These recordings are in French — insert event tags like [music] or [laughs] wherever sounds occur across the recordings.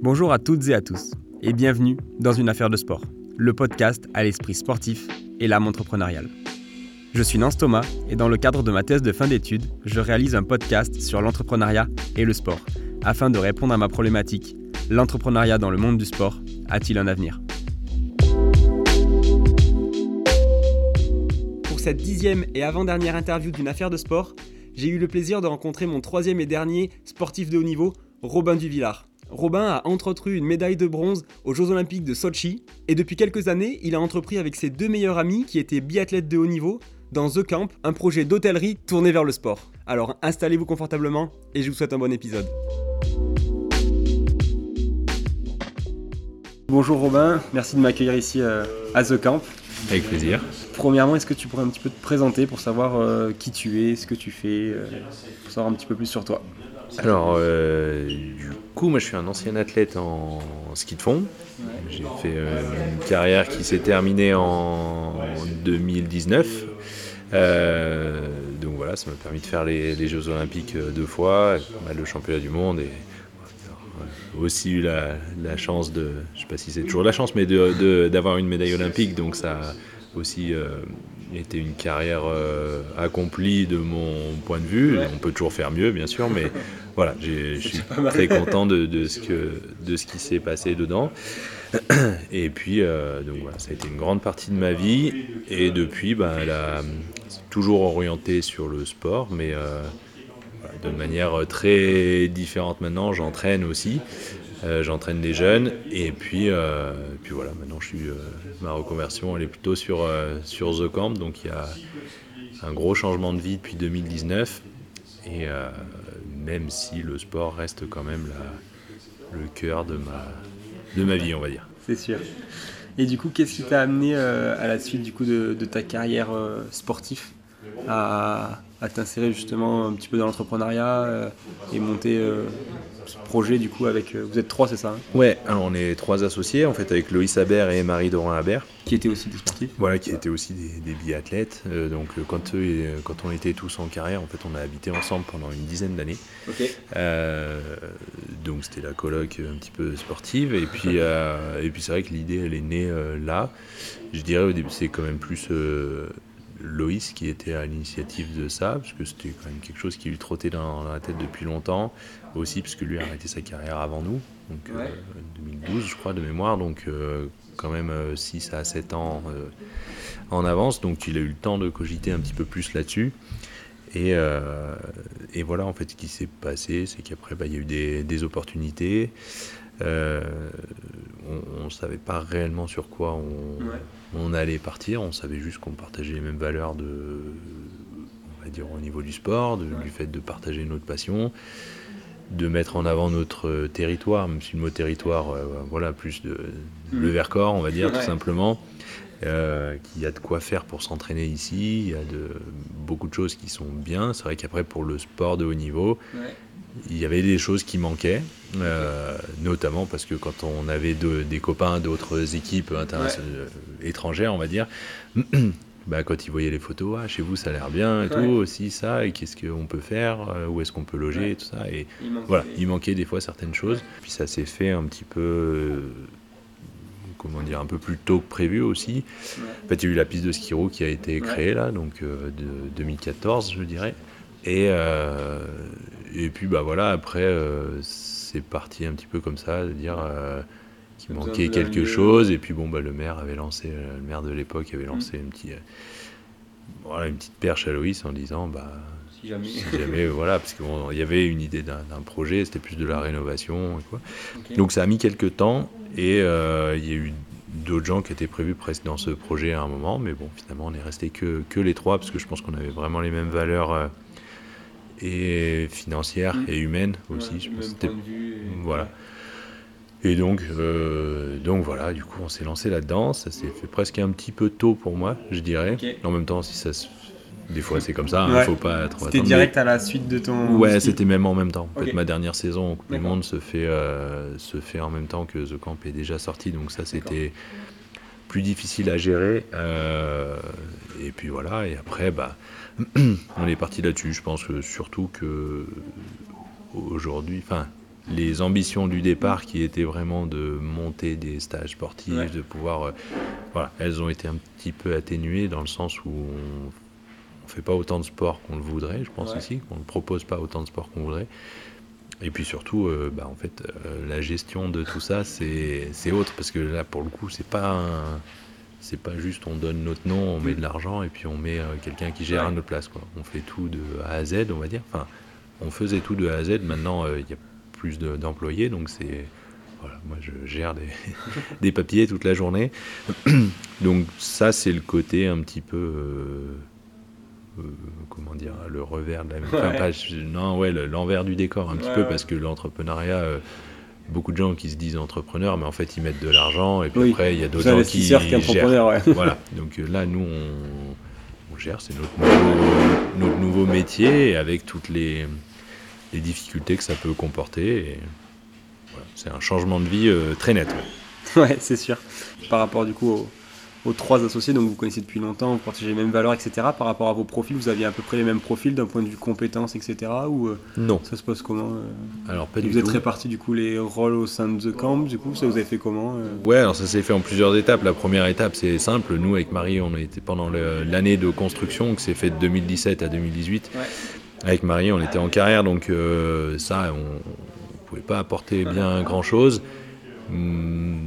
Bonjour à toutes et à tous, et bienvenue dans Une affaire de sport, le podcast à l'esprit sportif et l'âme entrepreneuriale. Je suis Nance Thomas, et dans le cadre de ma thèse de fin d'études, je réalise un podcast sur l'entrepreneuriat et le sport, afin de répondre à ma problématique l'entrepreneuriat dans le monde du sport a-t-il un avenir? Pour cette dixième et avant-dernière interview d'une affaire de sport, j'ai eu le plaisir de rencontrer mon troisième et dernier sportif de haut niveau, Robin Duvillard. Robin a entretenu une médaille de bronze aux Jeux Olympiques de Sochi et depuis quelques années, il a entrepris avec ses deux meilleurs amis qui étaient biathlètes de haut niveau dans The Camp, un projet d'hôtellerie tourné vers le sport. Alors installez-vous confortablement et je vous souhaite un bon épisode. Bonjour Robin, merci de m'accueillir ici euh, à The Camp. Avec plaisir. Premièrement, est-ce que tu pourrais un petit peu te présenter pour savoir euh, qui tu es, ce que tu fais, euh, pour savoir un petit peu plus sur toi? Alors, euh, du coup, moi je suis un ancien athlète en ski de fond. J'ai fait euh, une carrière qui s'est terminée en 2019. Euh, donc voilà, ça m'a permis de faire les, Jeux Olympiques deux fois, de championnats du monde et aussi eu la, chance de, je sais pas si c'est toujours la chance, mais d'avoir une médaille olympique. Donc ça aussi euh, été une carrière euh, accomplie de mon point de vue. On peut toujours faire mieux, bien sûr, mais [laughs] voilà, je suis très content de, de ce que, de ce qui s'est passé dedans. [clears throat] Et puis, euh, donc voilà, ça a été une grande partie de ma vie. Et depuis, ben, elle a toujours orienté sur le sport, mais euh, de manière très différente maintenant. J'entraîne aussi. Euh, J'entraîne des jeunes. Et puis, euh, puis voilà, maintenant, euh, ma reconversion, elle est plutôt sur, sur The Camp. Donc, il y a un gros changement de vie depuis 2019. Et même si le sport reste quand même le cœur de ma, de ma vie, on va dire. C'est sûr. Et du coup, qu'est-ce qui t'a amené à la suite du coup de, ta carrière sportive à t'insérer justement un petit peu dans l'entrepreneuriat euh, et monter euh, ce projet du coup avec euh, vous êtes trois c'est ça hein? Ouais, alors on est trois associés, en fait, avec Loïs Habert et Marie-Dorin Habert. qui étaient aussi des sportifs Voilà, qui étaient aussi des, des biathlètes. Donc, quand, quand on était tous en carrière, en fait, on a habité ensemble pendant une dizaine d'années. Donc, c'était la coloc un petit peu sportive. Et puis, et puis c'est vrai que l'idée, elle est née là. Je dirais au début, c'est quand même plus Loïs qui était à l'initiative de ça, parce que c'était quand même quelque chose qui lui trottait dans, dans la tête depuis longtemps. Aussi, parce que lui a arrêté sa carrière avant nous, donc euh, Ouais. 2012, je crois, de mémoire. Donc, euh, quand même 6 à 7 ans euh, en avance. Donc, il a eu le temps de cogiter un petit peu plus là-dessus. Et, euh, et voilà, en fait, ce qui s'est passé, c'est qu'après, bah, il y a eu des, des opportunités. Euh, on ne savait pas réellement sur quoi on, Ouais. on allait partir. On savait juste qu'on partageait les mêmes valeurs de, on va dire, au niveau du sport, de- du fait de partager notre passion, de mettre en avant notre euh, territoire, même si le mot territoire, euh, voilà, plus de le Vercors, on va dire, Ouais. tout simplement. Euh, qu'il y a de quoi faire pour s'entraîner ici, il y a de, beaucoup de choses qui sont bien. C'est vrai qu'après, pour le sport de haut niveau, Ouais. il y avait des choses qui manquaient, euh, notamment parce que quand on avait de- des copains d'autres équipes euh, étrangères, on va dire, [clears throat] bah, quand ils voyaient les photos, ah, chez vous ça a l'air bien et Ouais. tout, aussi ça, et qu'est-ce qu'on peut faire, où est-ce qu'on peut loger, Ouais. et tout ça. Et Il voilà, des- il manquait des fois certaines choses. Puis ça s'est fait un petit peu, comment dire, un peu plus tôt que prévu aussi. Ouais. En fait, il y a eu la piste de skiro qui a été créée là, donc euh, de 2014, je dirais. Et, euh, et puis, bah voilà, après, euh, c'est parti un petit peu comme ça, de dire euh, qu'il manquait quelque chose. Et puis, bon, bah, le maire avait lancé, euh, le maire de l'époque avait lancé Mm. un petit, euh, voilà, une petite perche à Loïs en disant, bah, Si jamais. si jamais, [laughs] voilà, parce qu'il y avait une idée d'un projet, c'était plus de la rénovation et quoi. Donc ça a mis quelques temps et euh, il y a eu d'autres gens qui étaient prévus presque dans ce projet à un moment, mais bon, finalement, on est resté que, que les trois parce que je pense qu'on avait vraiment les mêmes valeurs euh, et financières Mm. et humaines aussi. Ouais, je pense que c'était- point de vue et- Voilà. Et donc, euh, donc voilà, du coup, on s'est lancé là-dedans. Ça s'est fait presque un petit peu tôt pour moi, je dirais. En même temps, si ça se... des fois, c'est comme ça. Il Ouais. faut pas trop C'était direct à la suite de ton. Ouais, c'était même en même temps. En fait, ma dernière saison au Coupe du. Monde se fait, euh, se fait en même temps que The Camp est déjà sorti. Donc ça, c'était plus difficile à gérer. Euh, et puis voilà, et après, bah, [clears throat] on est parti là-dessus. Je pense que surtout que aujourd'hui, enfin, les ambitions du départ qui étaient vraiment de monter des stages sportifs, de pouvoir. voilà, elles ont été un petit peu atténuées dans le sens où on on fait pas autant de sport qu'on le voudrait, je pense ici, qu'on ne propose pas autant de sport qu'on voudrait. Et puis surtout, euh, bah, en fait, euh, la gestion de tout ça, c'est autre, parce que là, pour le coup, c'est pas c'est pas juste on donne notre nom, on met de l'argent et puis on met euh, quelqu'un qui gère à notre place. Quoi. On fait tout de A à Z, on va dire. Enfin, on faisait tout de A à Z. Maintenant, il y a plus d'employés, donc c'est voilà, moi je gère des, [laughs] des, papiers toute la journée. donc ça, c'est le côté un petit peu euh, comment dire, le revers de la enfin, non, ouais, l'envers du décor un petit peu parce que l'entrepreneuriat euh, beaucoup de gens qui se disent entrepreneurs, mais en fait ils mettent de l'argent et puis après il y a d'autres gens qui gèrent. [laughs] voilà. Donc euh, là, nous on, gère, c'est notre nouveau, notre nouveau métier avec toutes les, les, difficultés que ça peut comporter. c'est un changement de vie très net. Ouais, c'est sûr. Par rapport du coup au, aux trois associés, donc vous connaissez depuis longtemps, vous partagez les mêmes valeurs, etc. Par rapport à vos profils, vous aviez à peu près les mêmes profils d'un point de vue compétences, etc. Ou euh, non Ça se passe comment euh Alors pas du tout. Vous êtes répartis du coup les rôles au sein de The Camp, du coup, ça vous avez fait comment euh? Ouais, alors ça s'est fait en plusieurs étapes. La première étape, c'est simple. Nous, avec Marie, on était pendant l'année de construction qui s'est faite de 2017 à 2018. Avec Marie, on était en carrière, donc ça, on ne pouvait pas apporter bien grand chose. Hmm,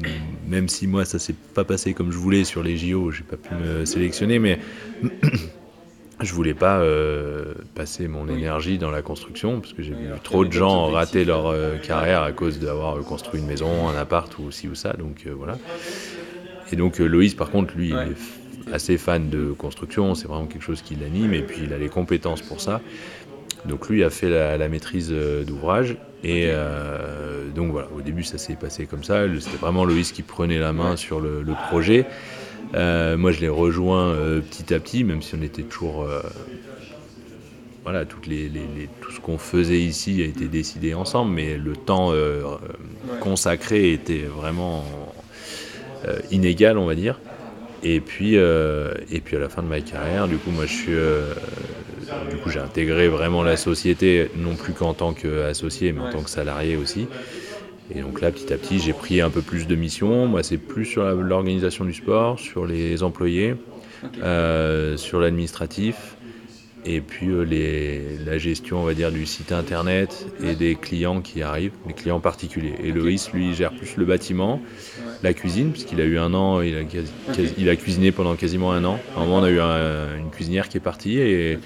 même si moi ça s'est pas passé comme je voulais sur les JO, j'ai pas pu me sélectionner, mais [clears throat] je voulais pas euh, passer mon énergie dans la construction parce que j'ai vu trop de gens rater leur euh, carrière à cause d'avoir construit une maison, un appart ou ci ou ça, donc euh, voilà. Et donc Loïs par contre lui il est assez fan de construction, c'est vraiment quelque chose qui l'anime et puis il a les compétences pour ça. Donc lui a fait la, maîtrise d'ouvrage et euh, donc voilà, au début ça s'est passé comme ça. C'était vraiment Loïs qui prenait la main sur le, projet. Euh, moi je l'ai rejoint petit à petit, même si on était toujours voilà, toutes les, tout ce qu'on faisait ici a été décidé ensemble, mais le temps consacré était vraiment inégal, on va dire. Et puis, et puis à la fin de ma carrière, du coup, moi je suis du coup, j'ai intégré vraiment la société, non plus qu'en tant qu'associé, mais en tant que salarié aussi. Et donc là, petit à petit, j'ai pris un peu plus de missions. Moi, c'est plus sur l'organisation du sport, sur les employés, euh, sur l'administratif, et puis euh, les, la gestion, on va dire, du site internet et des clients qui arrivent, des clients particuliers. Et Loïs, lui, gère plus le bâtiment, la cuisine, puisqu'il a eu un an, il a, il a cuisiné pendant quasiment un an. À un moment, on a eu une cuisinière qui est partie et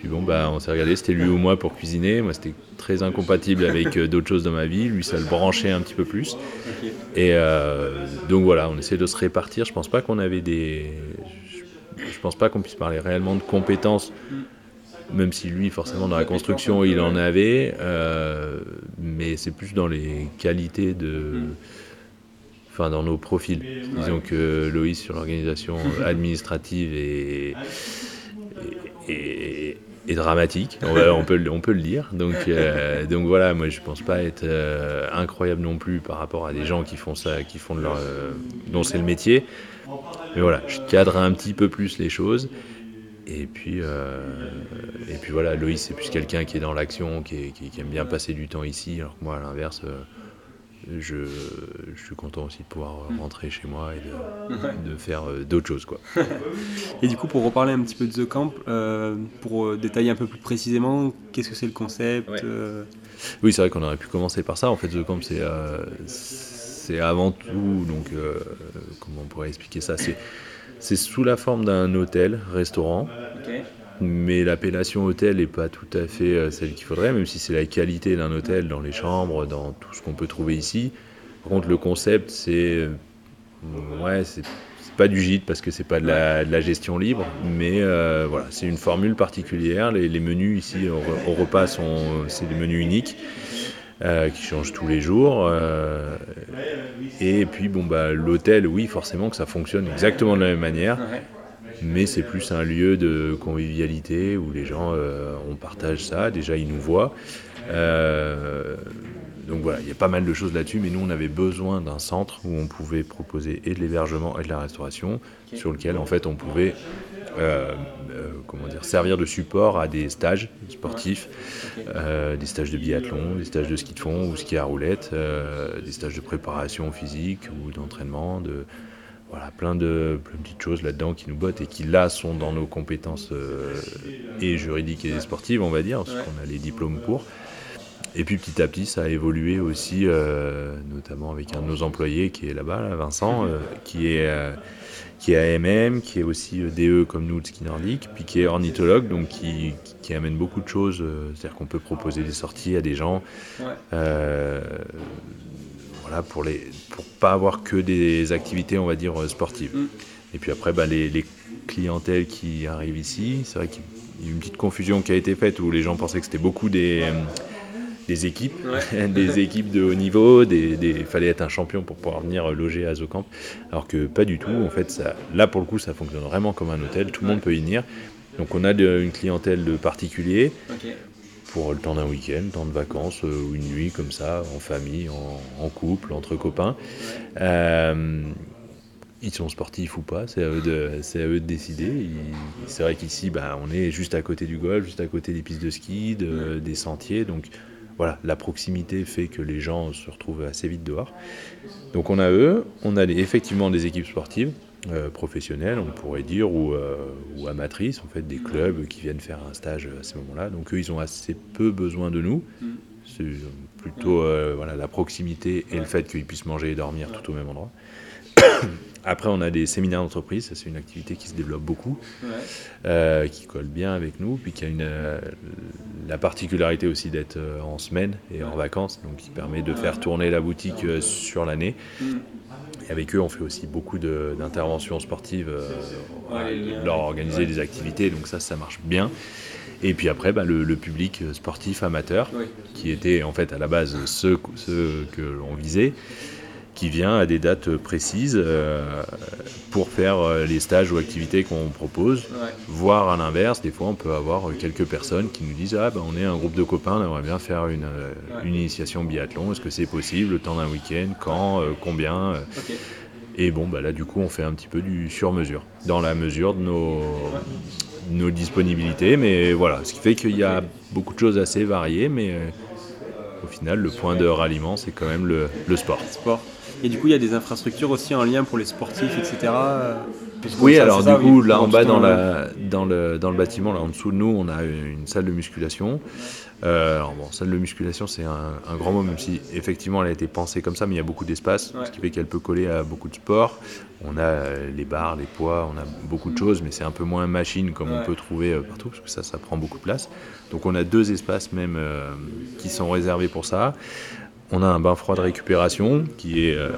puis bon, bah, on s'est regardé, c'était lui ou moi pour cuisiner. Moi, c'était très incompatible avec euh, d'autres choses dans ma vie. Lui, ça le branchait un petit peu plus. Et euh, donc voilà, on essaie de se répartir. Je pense pas qu'on avait des. Je pense pas qu'on puisse parler réellement de compétences, même si lui, forcément, dans la construction, il en avait. Euh, mais c'est plus dans les qualités de. Enfin, dans nos profils. Disons que Loïs, sur l'organisation administrative et, et, et dramatique, on, peut, on peut le dire. Donc, euh, donc voilà, moi je pense pas être euh, incroyable non plus par rapport à des gens qui font ça, qui font de leur, euh, dont c'est le métier. Mais voilà, je cadre un petit peu plus les choses. Et puis, et puis voilà, Loïs c'est plus quelqu'un qui est dans l'action, qui, aime bien passer du temps ici, alors que moi à l'inverse je, suis content aussi de pouvoir mm. rentrer chez moi et de, faire euh, d'autres choses. Quoi. et du coup, pour reparler un petit peu de The Camp, euh, pour euh, détailler un peu plus précisément, qu'est-ce que c'est le concept Oui, c'est vrai qu'on aurait pu commencer par ça. En fait, The Camp, c'est c'est avant tout, donc comment on pourrait expliquer ça? C'est sous la forme d'un hôtel, restaurant mais l'appellation hôtel n'est pas tout à fait euh, celle qu'il faudrait, même si c'est la qualité d'un hôtel dans les chambres, dans tout ce qu'on peut trouver ici. Par contre, le concept, c'est. Euh, ouais, c'est pas du gîte parce que c'est pas de la, gestion libre, mais euh, voilà, c'est une formule particulière. Les, menus ici au, repas sont c'est des menus uniques qui changent tous les jours. et puis bon bah l'hôtel, oui, forcément que ça fonctionne exactement de la même manière mais c'est plus un lieu de convivialité où les gens, euh, on partage ça, déjà ils nous voient. Euh, donc voilà, il y a pas mal de choses là-dessus, mais nous on avait besoin d'un centre où on pouvait proposer et de l'hébergement et de la restauration, sur lequel en fait on pouvait comment dire, servir de support à des stages sportifs, des stages de biathlon, des stages de ski de fond ou ski à roulette, des stages de préparation physique ou d'entraînement, de, voilà, plein de, petites choses là-dedans qui nous bottent et qui là sont dans nos compétences et juridiques et sportives, on va dire, parce qu'on a les diplômes pour. Et puis petit à petit, ça a évolué aussi, euh, notamment avec un de nos employés qui est là-bas, Vincent, euh, qui est euh, qui est AMM, qui est aussi DE comme nous de ski nordique, puis qui est ornithologue, donc qui, qui amène beaucoup de choses. C'est-à-dire qu'on peut proposer des sorties à des gens, voilà, pour les pour pas avoir que des activités, on va dire sportives. Mm. Et puis après, bah, les, les clientèles qui arrivent ici, c'est vrai qu'il y a une petite confusion qui a été faite où les gens pensaient que c'était beaucoup des des équipes, [laughs] des équipes de haut niveau, il fallait être un champion pour pouvoir venir loger à Zocamp, alors que pas du tout. En fait, ça, là pour le coup, ça fonctionne vraiment comme un hôtel, tout le monde peut y venir. Donc on a une clientèle de particuliers pour le temps d'un week-end, temps de vacances, euh, ou une nuit comme ça, en famille, en, couple, entre copains. Euh, ils sont sportifs ou pas, c'est à eux de, à eux de décider. C'est vrai qu'ici, bah, on est juste à côté du golf, juste à côté des pistes de ski, des sentiers, donc voilà, la proximité fait que les gens se retrouvent assez vite dehors. Donc on a eux, on a effectivement des équipes sportives euh, professionnelles, on pourrait dire, euh, ou, amatrices, en fait, des clubs qui viennent faire un stage à ce moment-là. Donc eux, ils ont assez peu besoin de nous. C'est plutôt euh, voilà, la proximité et le fait qu'ils puissent manger et dormir tout au même endroit. [coughs] Après, on a des séminaires d'entreprise, ça c'est une activité qui se développe beaucoup, euh, qui colle bien avec nous, puis qui a une, euh, la particularité aussi d'être euh, en semaine et en vacances, donc qui permet de faire tourner la boutique sur l'année. Mm. Et avec eux, on fait aussi beaucoup d'interventions sportives, leur organiser des activités, donc ça, ça marche bien. Et puis après, bah, le, public sportif amateur, qui était en fait à la base ceux, ceux que l'on visait, qui vient à des dates précises euh, pour faire euh, les stages ou activités qu'on propose. Voire à l'inverse, des fois on peut avoir quelques personnes qui nous disent Ah ben on est un groupe de copains, on aimerait bien faire une, euh, une initiation biathlon, est-ce que c'est possible, le temps d'un week-end, quand, combien Et bon, bah là du coup on fait un petit peu du sur-mesure, dans la mesure de nos, nos disponibilités. Mais voilà, ce qui fait qu'il y a beaucoup de choses assez variées, mais au final le point de ralliement c'est quand même le, le sport. sport. Et du coup, il y a des infrastructures aussi en lien pour les sportifs, etc. Oui, alors du coup, là en bas dans, la, dans, le, dans le bâtiment, là en dessous de nous, on a une salle de musculation. Euh, alors bon, salle de musculation, c'est un, grand mot, même si effectivement elle a été pensée comme ça, mais il y a beaucoup d'espace, ce qui fait qu'elle peut coller à beaucoup de sports. On a euh, les barres, les poids, on a beaucoup de choses, mais c'est un peu moins machine comme on peut trouver euh, partout, parce que ça, ça prend beaucoup de place. Donc on a deux espaces même qui sont réservés pour ça. On a un bain froid de récupération qui est euh,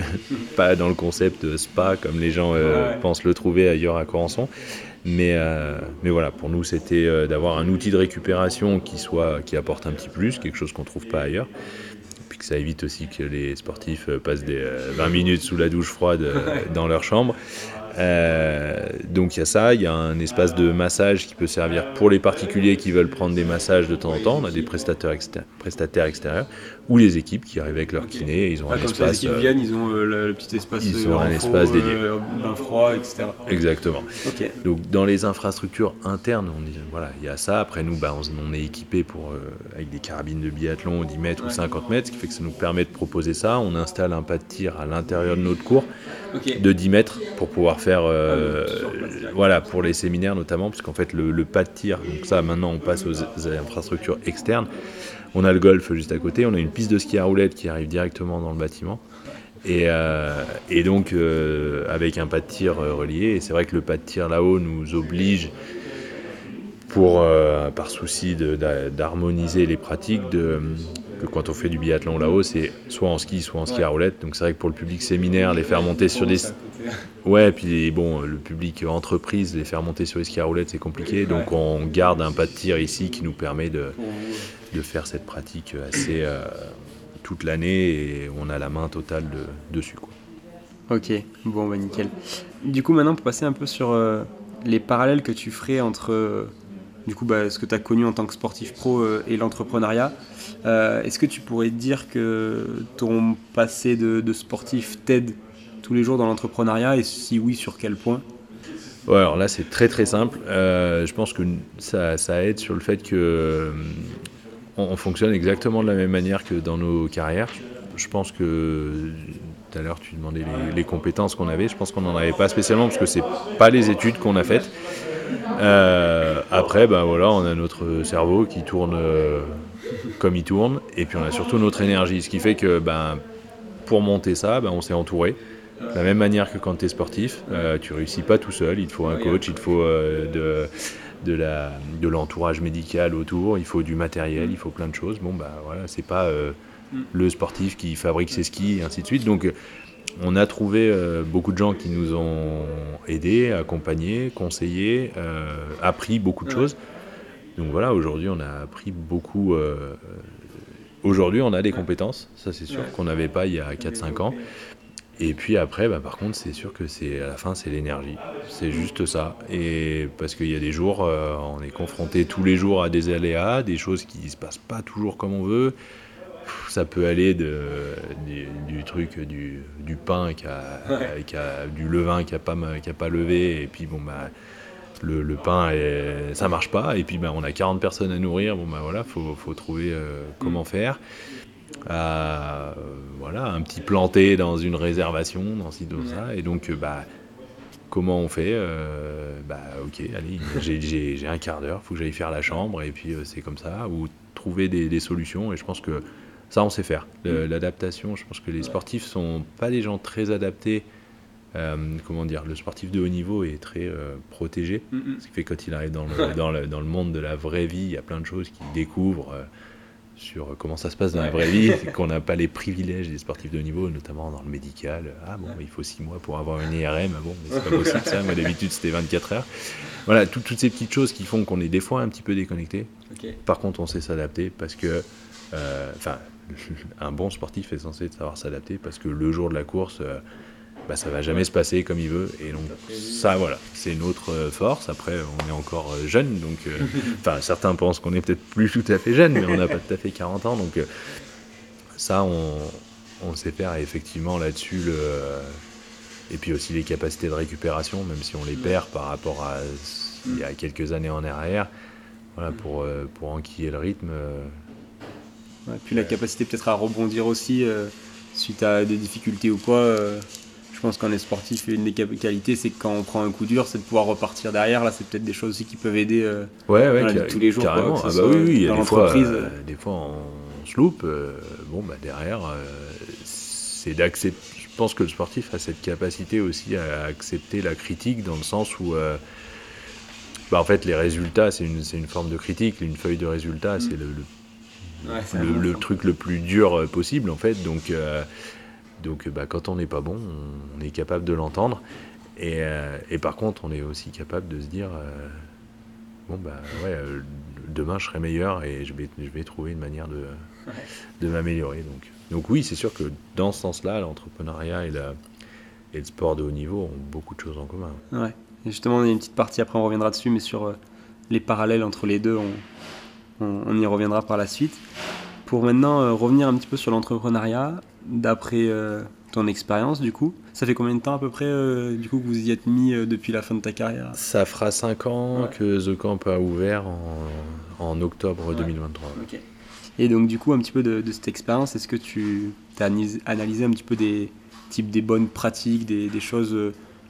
[laughs] pas dans le concept spa comme les gens euh, pensent le trouver ailleurs à Corançon. Mais, euh, mais voilà, pour nous, c'était d'avoir un outil de récupération qui, soit, qui apporte un petit plus, quelque chose qu'on ne trouve pas ailleurs. Puis que ça évite aussi que les sportifs passent des 20 minutes sous la douche froide dans leur chambre. Euh, donc il y a ça, il y a un espace de massage qui peut servir pour les particuliers qui veulent prendre des massages de temps en temps. On a des prestataires, prestataires extérieurs ou les équipes qui arrivent avec leur kiné. Ils ont un espace. Comme les équipes euh, viennent, ils ont euh, le, petit espace. Ils ont un espace dédié. bain froid, etc. Exactement. Donc dans les infrastructures internes, on voilà, il y a ça. Après nous, bah, on, est équipé pour avec des carabines de biathlon 10 mètres ou 50 mètres, ce qui fait que ça nous permet de proposer ça. On installe un pas de tir à l'intérieur de notre cours de 10 mètres pour pouvoir faire euh, voilà, pour les séminaires notamment, parce qu'en fait le, pas de tir, donc ça maintenant on passe aux, infrastructures externes. On a le golf juste à côté, on a une piste de ski à roulettes qui arrive directement dans le bâtiment. Et, euh, donc euh, avec un pas de tir relié, et c'est vrai que le pas de tir là-haut nous oblige pour, par souci d'harmoniser les pratiques, de, que quand on fait du biathlon là-haut, c'est soit en ski, soit en ski à roulette. Donc c'est vrai que pour le public séminaire, les faire monter sur des... [laughs] Ouais, puis bon, le public entreprise, les faire monter sur les skis à roulette, c'est compliqué. Donc on garde un pas de tir ici qui nous permet de, de faire cette pratique assez euh, toute l'année et on a la main totale de, dessus. Quoi. Ok, bon, bah nickel. Du coup, maintenant, pour passer un peu sur euh, les parallèles que tu ferais entre du coup, bah, ce que tu as connu en tant que sportif pro et l'entrepreneuriat. Est-ce que tu pourrais dire que ton passé de, sportif t'aide tous les jours dans l'entrepreneuriat et si oui, sur quel point? Alors là, c'est très très simple. Euh, je pense que ça, aide sur le fait que on, fonctionne exactement de la même manière que dans nos carrières. Je pense que tout à l'heure, tu demandais les, compétences qu'on avait. Je pense qu'on n'en avait pas spécialement parce que c'est pas les études qu'on a faites. Euh, après, ben voilà, on a notre cerveau qui tourne euh, comme il tourne, et puis on a surtout notre énergie, ce qui fait que ben, pour monter ça, ben, on s'est entouré. De la même manière que quand tu es sportif, euh, tu réussis pas tout seul, il te faut un coach, il te faut de, de, l'entourage médical autour, il faut du matériel, il faut plein de choses. Bon, bah voilà, c'est pas le sportif qui fabrique ses skis et ainsi de suite. Donc on a trouvé euh, beaucoup de gens qui nous ont aidés, accompagnés, conseillés, euh, appris beaucoup de choses. Donc voilà, aujourd'hui on a appris beaucoup. Euh, aujourd'hui on a des compétences, ça c'est sûr qu'on n'avait pas il y a 4-5 ans. Et puis après, bah, par contre, c'est sûr que c'est à la fin, c'est l'énergie. C'est juste ça. Et parce qu'il y a des jours, on est confronté tous les jours à des aléas, des choses qui ne se passent pas toujours comme on veut ça peut aller de, du, truc du, pain qui a, du levain qui a pas qui a pas levé et puis bon bah le, pain ça marche pas et puis bah, on a 40 personnes à nourrir bon bah voilà faut, faut trouver euh, comment mm. faire. Euh, voilà un petit planté dans une réservation dans ci dans ça et donc bah comment on fait bah ok allez j'ai un quart d'heure faut que j'aille faire la chambre et puis euh, c'est comme ça ou trouver des, des, solutions et je pense que ça, on sait faire. L'adaptation, je pense que les sportifs sont pas des gens très adaptés. Euh, comment dire, le sportif de haut niveau est très euh, protégé. Ce qui fait quand il arrive dans le, [laughs] dans, le, dans le, monde de la vraie vie, il y a plein de choses qu'il découvre euh, sur comment ça se passe dans la vraie vie, [laughs] qu'on n'a pas les privilèges des sportifs de haut niveau, notamment dans le médical. Ah bon, il faut six mois pour avoir une IRM. Ah bon, mais c'est pas possible ça. Moi, d'habitude, c'était 24 heures. Voilà, toutes ces petites choses qui font qu'on est des fois un petit peu déconnecté. Par contre, on sait s'adapter parce que, enfin, [laughs] un bon sportif est censé savoir s'adapter parce que le jour de la course, euh, bah, ça va jamais se passer comme il veut. Et donc, ça, voilà, c'est notre euh, force. Après, on est encore euh, jeune, donc, [laughs] enfin, certains pensent qu'on est peut-être plus tout à fait jeune, mais on n'a pas tout à fait 40 ans. Donc, ça, on, on, sait faire. effectivement, là-dessus, le. Et puis aussi les capacités de récupération, même si on les perd par rapport à il y a quelques années en arrière, voilà, pour, pour enquiller le rythme, puis la capacité peut-être à rebondir aussi euh, suite à des difficultés ou quoi. Euh, je pense qu'en est sportif, une des qualités, c'est que quand on prend un coup dur, c'est de pouvoir repartir derrière. Là, c'est peut-être des choses aussi qui peuvent aider euh, ouais, tous les jours. Carrément. ah bah oui, oui, dans l'entreprise. des fois, on se loupe. bon, bah derrière, c'est d'accepter. Je pense que le sportif a cette capacité aussi à accepter la critique dans le sens où. Bah, en fait, les résultats, c'est une, une, forme de critique. Une feuille de résultats, c'est le, le, truc le plus dur euh, possible en fait. Donc, euh, donc bah, quand on n'est pas bon, on, est capable de l'entendre. Et, euh, et, par contre, on est aussi capable de se dire bon bah ouais, demain je serai meilleur et je vais, je vais trouver une manière de, de m'améliorer. Donc, donc oui, c'est sûr que dans ce sens-là, l'entrepreneuriat et, la, et le sport de haut niveau ont beaucoup de choses en commun. Ouais. Et justement, y a une petite partie, après on reviendra dessus, mais sur les parallèles entre les deux, on, on, y reviendra par la suite. Pour maintenant euh, revenir un petit peu sur l'entrepreneuriat, d'après euh, ton expérience du coup, ça fait combien de temps à peu près euh, du coup que vous y êtes mis depuis la fin de ta carrière? Ça fera 5 ans que The Camp a ouvert en, octobre 2023. Et donc du coup un petit peu de, cette expérience, est-ce que tu as analysé un petit peu des types des bonnes pratiques, des, des choses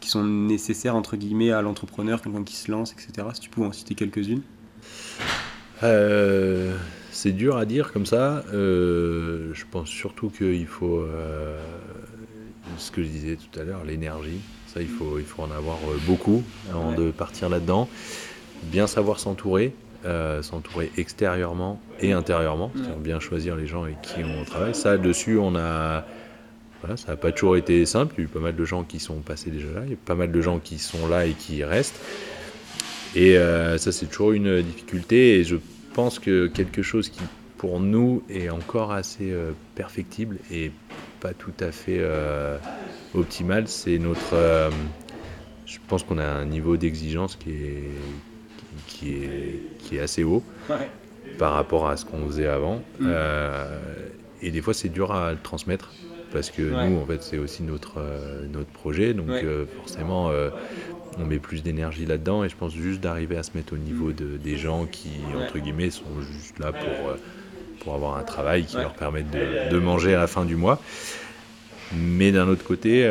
qui sont nécessaires entre guillemets à l'entrepreneur, quelqu'un qui se lance, etc. Si tu pouvais en citer quelques-unes? Euh, c'est dur à dire comme ça. Euh, je pense surtout qu'il faut, euh, ce que je disais tout à l'heure, l'énergie. Ça, il faut, il faut en avoir beaucoup avant de partir là-dedans. Bien savoir s'entourer, s'entourer extérieurement et intérieurement, bien choisir les gens avec qui on travaille. Ça, dessus, on a, voilà, ça n'a pas toujours été simple. Il y a eu pas mal de gens qui sont passés déjà là. Il y a pas mal de gens qui sont là et qui restent. Et euh, ça, c'est toujours une difficulté. Et je pense que quelque chose qui, pour nous, est encore assez euh, perfectible et pas tout à fait euh, optimal, c'est notre. je pense qu'on a un niveau d'exigence qui est, qui, est, qui est assez haut par rapport à ce qu'on faisait avant. Mm. et des fois, c'est dur à le transmettre. parce que nous, en fait, c'est aussi notre, notre projet. Donc, forcément, on met plus d'énergie là-dedans. Et je pense juste d'arriver à se mettre au niveau de, des gens qui, entre guillemets, sont juste là pour, pour avoir un travail qui leur permette de, de, manger à la fin du mois. Mais d'un autre côté,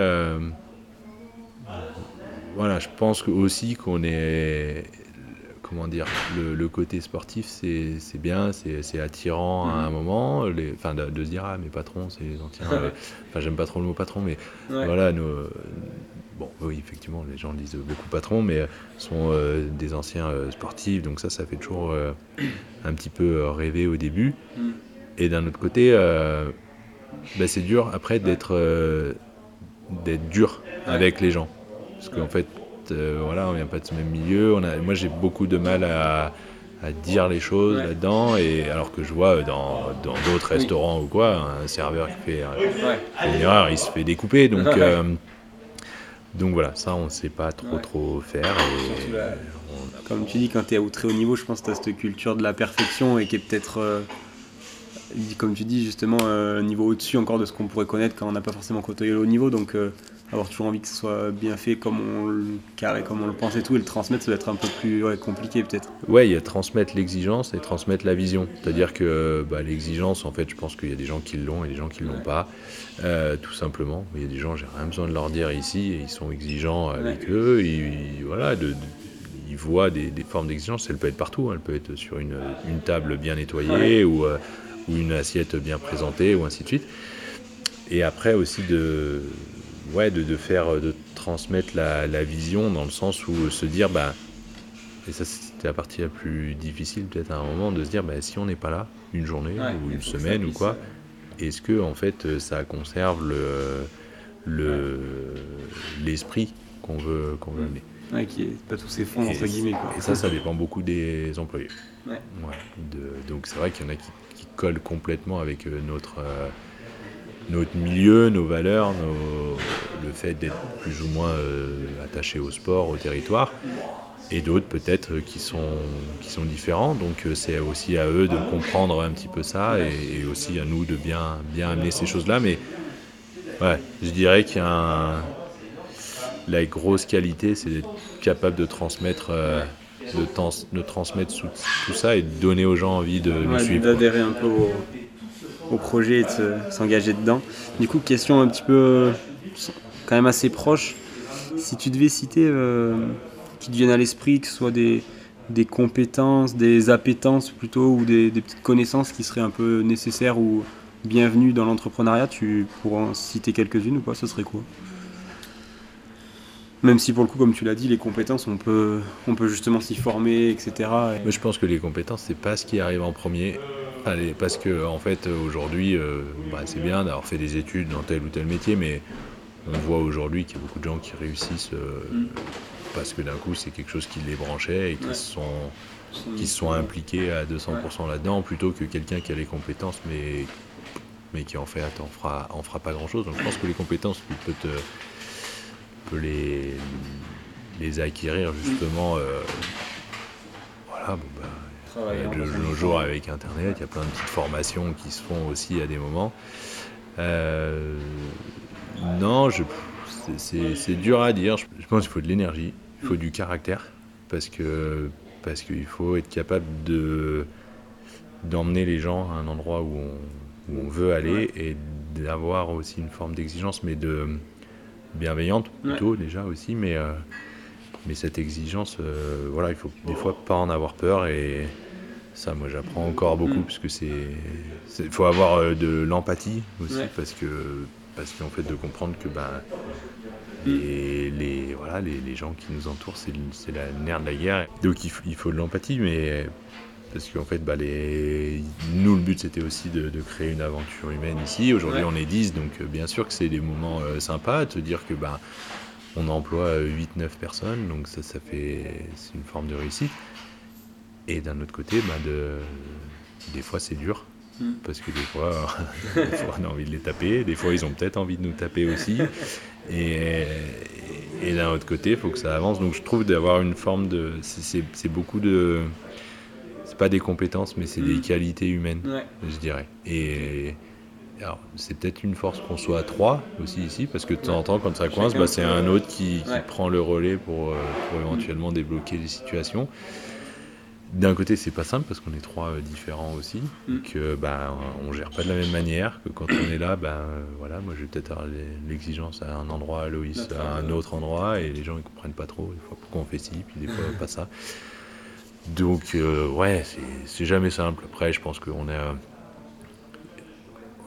voilà, je pense aussi qu'on est. Comment dire Le, côté sportif, c'est bien, c'est attirant à un mhm. moment. Les, enfin, de, se dire, ah, mes patrons, c'est les anciens. Euh, [laughs] enfin, j'aime pas trop le mot patron, mais voilà, nos, bon, oui, effectivement, les gens disent beaucoup patron, mais euh, sont euh, des anciens sportifs, donc ça, ça fait toujours un petit peu rêver au début. Mhm. Et d'un autre côté, bah, c'est dur après d'être d'être dur avec les gens. Parce qu'en fait, euh, voilà, on vient pas de ce même milieu. On a, moi, j'ai beaucoup de mal à, dire les choses là-dedans, et alors que je vois dans d'autres restaurants ou quoi, un serveur qui fait, une erreur, il se fait découper. Donc, euh, donc voilà, ça, on ne sait pas trop trop faire. Comme tu dis, quand tu es au très haut niveau, je pense que tu as cette culture de la perfection et qui est peut-être. Euh, comme tu dis justement un niveau au-dessus encore de ce qu'on pourrait connaître quand on n'a pas forcément côtoyé le haut niveau donc avoir toujours envie que ce soit bien fait comme on le carré, comme on le pense et tout, et le transmettre, ça doit être un peu plus compliqué peut-être. Ouais, il y a transmettre l'exigence et transmettre la vision. C'est-à-dire que bah, l'exigence, en fait, je pense qu'il y a des gens qui l'ont et des gens qui ne l'ont pas, euh, tout simplement. Il y a des gens, j'ai rien besoin de leur dire ici, et ils sont exigeants avec eux, et, voilà, de, ils voient des, formes d'exigence, elle peut être partout, hein. elle peut être sur une, une table bien nettoyée ou, euh, ou une assiette bien présentée, ou ainsi de suite. Et après aussi de ouais, de, de, faire, de transmettre la, la, vision dans le sens où se dire, bah, et ça c'était la partie la plus difficile peut-être à un moment, de se dire, bah, si on n'est pas là, une journée ou une semaine ou quoi, est-ce que en fait ça conserve le, le, l'esprit qu'on veut, qu'on veut amener? Ouais, qui est pas tous ces fonds entre guillemets. Quoi. Et ça, ça dépend beaucoup des employés. Ouais. ouais de, donc c'est vrai qu'il y en a qui, qui, collent complètement avec euh, notre, euh, notre milieu, nos valeurs, le fait d'être plus ou moins euh, attaché au sport, au territoire, et d'autres peut-être qui sont, qui sont différents. Donc euh, c'est aussi à eux de comprendre un petit peu ça et, aussi à nous de bien, bien amener ces choses-là. Mais ouais, je dirais qu'il y a un, la grosse qualité, c'est d'être capable de transmettre. Euh, de, transmettre tout ça et de donner aux gens envie de nous suivre. D'adhérer un peu au, au projet et de s'engager dedans. Du coup, question un petit peu quand même assez proche. Si tu devais citer euh, qui te viennent à l'esprit, que ce soit des, des compétences, des appétences plutôt, ou des, petites connaissances qui seraient un peu nécessaires ou bienvenues dans l'entrepreneuriat, tu pourrais en citer quelques-unes ou quoi Ce serait quoi? Même si pour le coup, comme tu l'as dit, les compétences, on peut, on peut justement s'y former, etc. je pense que les compétences, c'est pas ce qui arrive en premier. Allez, parce que en fait aujourd'hui, euh, bah, c'est bien d'avoir fait des études dans tel ou tel métier, mais on voit aujourd'hui qu'il y a beaucoup de gens qui réussissent euh, mm. parce que d'un coup c'est quelque chose qui les branchait et qui sont qui sont impliqués à 200% là-dedans plutôt que quelqu'un qui a les compétences mais mais qui en fait fera en fera pas grand-chose. Donc je pense que les compétences tu peux te les les acquérir justement. Euh, voilà, bon, bah, de nos jours avec Internet, il y a plein de petites formations qui se font aussi à des moments. Euh, non, c'est dur à dire. Je pense qu'il faut de l'énergie, il faut du caractère, parce que parce qu'il faut être capable de d'emmener les gens à un endroit où on, veut aller et d'avoir aussi une forme d'exigence, mais de bienveillante plutôt déjà aussi, mais euh, mais cette exigence, euh, voilà, il faut des fois pas en avoir peur et ça, moi, j'apprends encore beaucoup, mm. parce que c'est, il faut avoir euh, de l'empathie aussi, parce que, parce qu'en fait, de comprendre que bah, les, les, voilà, les, les, gens qui nous entourent, c'est, la nerf de la guerre. Donc, il faut, il faut de l'empathie, mais parce qu'en fait, bah, les... nous, le but, c'était aussi de, de, créer une aventure humaine ici. Aujourd'hui, on est 10, donc euh, bien sûr que c'est des moments euh, sympas, de se dire que bah, on emploie 8-9 personnes, donc ça, ça fait c'est une forme de réussite. Et d'un autre côté, de, des fois c'est dur. Hmm. Parce que [laughs] des fois, on a envie de les taper, des fois ils ont peut-être envie de nous taper aussi. Et, et d'un autre côté, il faut que ça avance. Donc je trouve d'avoir une forme de. C'est beaucoup de. C'est pas des compétences, mais c'est des hmm. qualités humaines, je dirais. Et, c'est peut-être une force qu'on soit à trois aussi ici, parce que de temps en temps, quand ça coince, bah, c'est un autre qui, prend le relais pour, euh, pour éventuellement débloquer les situations. D'un côté, c'est pas simple parce qu'on est trois euh, différents aussi, mm. et que bah, on gère pas de la même manière, que quand on est là, bah, voilà, moi je vais peut-être l'exigence à un endroit, Loïs à un autre endroit, et les gens ils comprennent pas trop, des fois pourquoi on fait ci, puis des fois pas ça. Donc, euh, ouais, c'est jamais simple. Après, je pense qu'on est.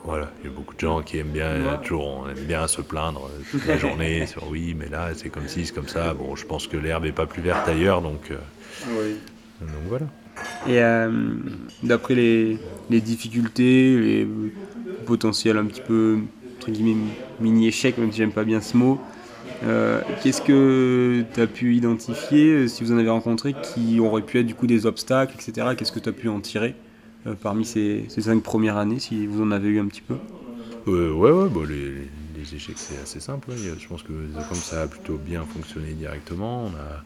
Voilà, il y a beaucoup de gens qui aiment bien, toujours, on aime bien se plaindre euh, toute la journée [laughs] sur oui, mais là c'est comme ci, c'est comme ça. Bon, je pense que l'herbe n'est pas plus verte ailleurs, donc, euh, donc voilà. Et euh, d'après les, les, difficultés, les potentiels un petit peu, entre guillemets, mini-échecs, même si j'aime pas bien ce mot, qu'est-ce que tu as pu identifier, si vous en avez rencontré, qui auraient pu être du coup des obstacles, etc. Qu'est-ce que tu as pu en tirer euh, parmi ces, cinq premières années, si vous en avez eu un petit peu? Euh, Ouais, ouais, bon, les, les, échecs, c'est assez simple. Je pense que comme ça a plutôt bien fonctionné directement, on a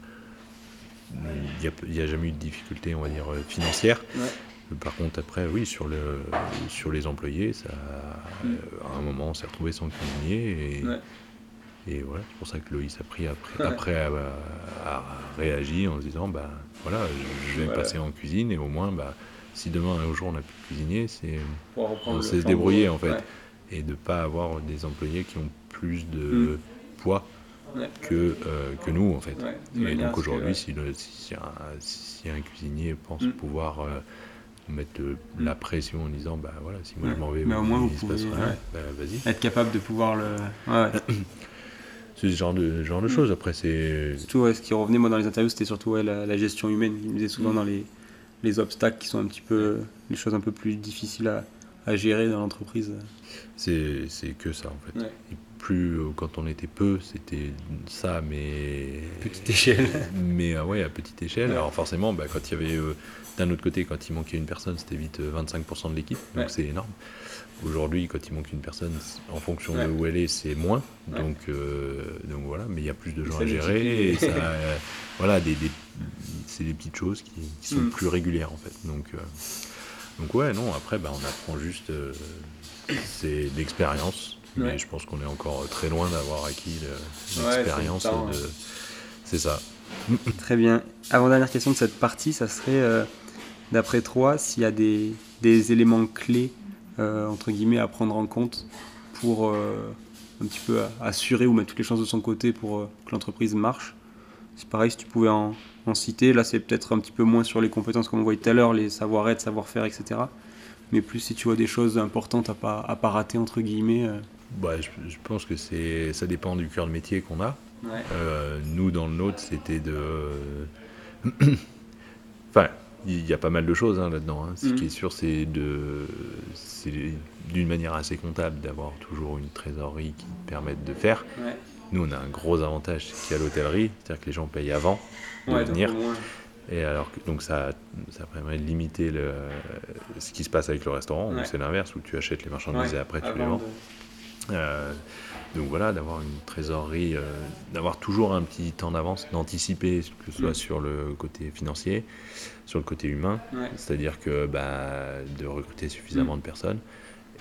il n'y a, jamais eu de difficulté, on va dire, euh, financière. Par contre, après, oui, sur, le, sur les employés, ça, mm. à un moment, on s'est retrouvé sans cuisinier. Et, et voilà, c'est pour ça que Loïs a pris après, après à, réagi en se disant, bah voilà, je vais passer en cuisine et au moins, bah, si demain un jour on n'a plus de cuisinier, c'est on sait se débrouiller en fait. Et de ne pas avoir des employés qui ont plus de mm. poids que, euh, que nous en fait. Et donc aujourd'hui, si, si, un, cuisinier pense mm. pouvoir euh, mettre la mm. pression en disant bah voilà, si moi je m'en vais, mais au moins vous pouvez bah, être capable de pouvoir le. [coughs] c'est ce genre de, genre de choses. Après, c'est. Surtout, ce qui revenait moi dans les interviews, c'était surtout la, gestion humaine. Il me disait souvent dans les les obstacles qui sont un petit peu les choses un peu plus difficiles à, à gérer dans l'entreprise. C'est que ça en fait. Et plus euh, quand on était peu, c'était ça, mais petite échelle. [laughs] Mais euh, ouais, à petite échelle. Alors forcément, bah, quand il y avait euh, d'un autre côté, quand il manquait une personne, c'était vite 25% de l'équipe, donc c'est énorme. Aujourd'hui, quand il manque une personne, en fonction de où elle est, c'est moins. Donc, donc voilà, mais il y a plus de gens à gérer. Et ça, [laughs] voilà, des, des c'est des petites choses qui, sont mm. plus régulières en fait. Donc, donc ouais, non, après, bah, on apprend juste, c'est l'expérience. Mais je pense qu'on est encore très loin d'avoir acquis l'expérience. c'est ça. [laughs] Très bien. Avant-dernière question de cette partie, ça serait, euh, d'après toi, s'il y a des, des, éléments clés, entre guillemets, à prendre en compte pour un petit peu assurer ou mettre toutes les chances de son côté pour que l'entreprise marche? C'est pareil, si tu pouvais en, en cité. Là, c'est peut-être un petit peu moins sur les compétences, comme on voyait tout à l'heure, les savoir-être, savoir-faire, etc. Mais plus si tu vois des choses importantes à pas, à pas rater, entre guillemets. Bah, je, pense que c'est, ça dépend du cœur de métier qu'on a. Euh, nous, dans le nôtre, c'était de. [coughs] enfin, il y a pas mal de choses hein, là-dedans. Hein. Ce qui mm. est sûr, c'est de, c'est d'une manière assez comptable d'avoir toujours une trésorerie qui permette de faire. Nous, on a un gros avantage, c'est qu'il y a l'hôtellerie, c'est-à-dire que les gens payent avant de venir. Et alors, donc ça, ça permet de limiter le, ce qui se passe avec le restaurant. C'est l'inverse, où tu achètes les marchandises et après tu les vends. Donc voilà, d'avoir une trésorerie, euh, d'avoir toujours un petit temps d'avance, d'anticiper, que ce soit mm. sur le côté financier, sur le côté humain, c'est-à-dire que bah, de recruter suffisamment mm. de personnes.